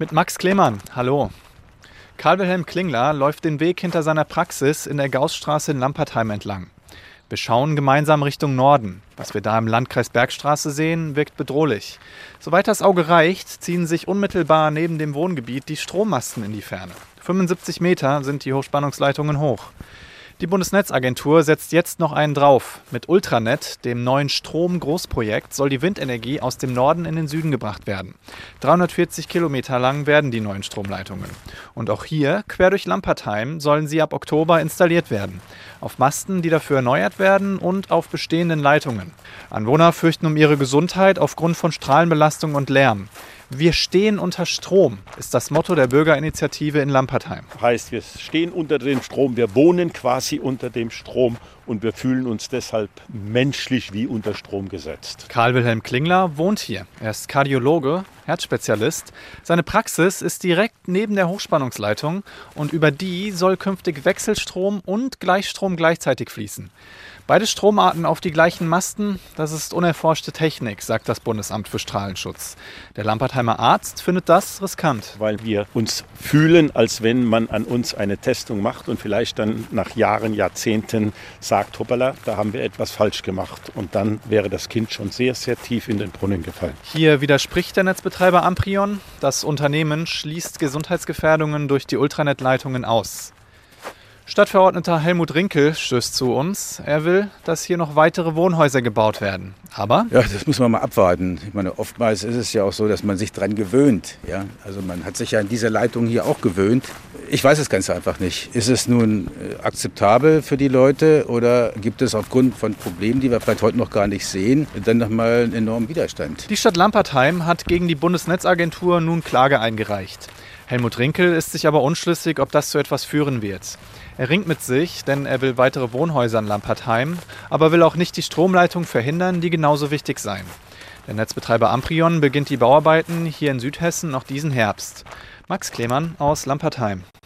Mit Max Klemann, hallo. Karl-Wilhelm Klingler läuft den Weg hinter seiner Praxis in der Gaussstraße in Lampertheim entlang. Wir schauen gemeinsam Richtung Norden. Was wir da im Landkreis Bergstraße sehen, wirkt bedrohlich. Soweit das Auge reicht, ziehen sich unmittelbar neben dem Wohngebiet die Strommasten in die Ferne. 75 Meter sind die Hochspannungsleitungen hoch. Die Bundesnetzagentur setzt jetzt noch einen drauf. Mit Ultranet, dem neuen Strom-Großprojekt, soll die Windenergie aus dem Norden in den Süden gebracht werden. 340 Kilometer lang werden die neuen Stromleitungen. Und auch hier, quer durch Lampertheim, sollen sie ab Oktober installiert werden. Auf Masten, die dafür erneuert werden und auf bestehenden Leitungen. Anwohner fürchten um ihre Gesundheit aufgrund von Strahlenbelastung und Lärm. Wir stehen unter Strom, ist das Motto der Bürgerinitiative in Lampertheim. Heißt, wir stehen unter dem Strom, wir wohnen quasi unter dem Strom und wir fühlen uns deshalb menschlich wie unter Strom gesetzt. Karl-Wilhelm Klingler wohnt hier. Er ist Kardiologe, Herzspezialist. Seine Praxis ist direkt neben der Hochspannungsleitung und über die soll künftig Wechselstrom und Gleichstrom gleichzeitig fließen. Beide Stromarten auf die gleichen Masten, das ist unerforschte Technik, sagt das Bundesamt für Strahlenschutz. Der Lampertheimer Arzt findet das riskant. Weil wir uns fühlen, als wenn man an uns eine Testung macht und vielleicht dann nach Jahren, Jahrzehnten sagt, hoppala, da haben wir etwas falsch gemacht. Und dann wäre das Kind schon sehr, sehr tief in den Brunnen gefallen. Hier widerspricht der Netzbetreiber Amprion. Das Unternehmen schließt Gesundheitsgefährdungen durch die Ultranetleitungen aus. Stadtverordneter Helmut Rinkel stößt zu uns. Er will, dass hier noch weitere Wohnhäuser gebaut werden. Aber? Ja, das muss man mal abwarten. Ich meine, oftmals ist es ja auch so, dass man sich daran gewöhnt. Ja? Also man hat sich ja an diese Leitung hier auch gewöhnt. Ich weiß es ganz einfach nicht. Ist es nun äh, akzeptabel für die Leute oder gibt es aufgrund von Problemen, die wir vielleicht heute noch gar nicht sehen, dann nochmal einen enormen Widerstand? Die Stadt Lampertheim hat gegen die Bundesnetzagentur nun Klage eingereicht. Helmut Rinkel ist sich aber unschlüssig, ob das zu etwas führen wird. Er ringt mit sich, denn er will weitere Wohnhäuser in Lampertheim, aber will auch nicht die Stromleitung verhindern, die genauso wichtig seien. Der Netzbetreiber Amprion beginnt die Bauarbeiten hier in Südhessen noch diesen Herbst. Max Klemann aus Lampertheim.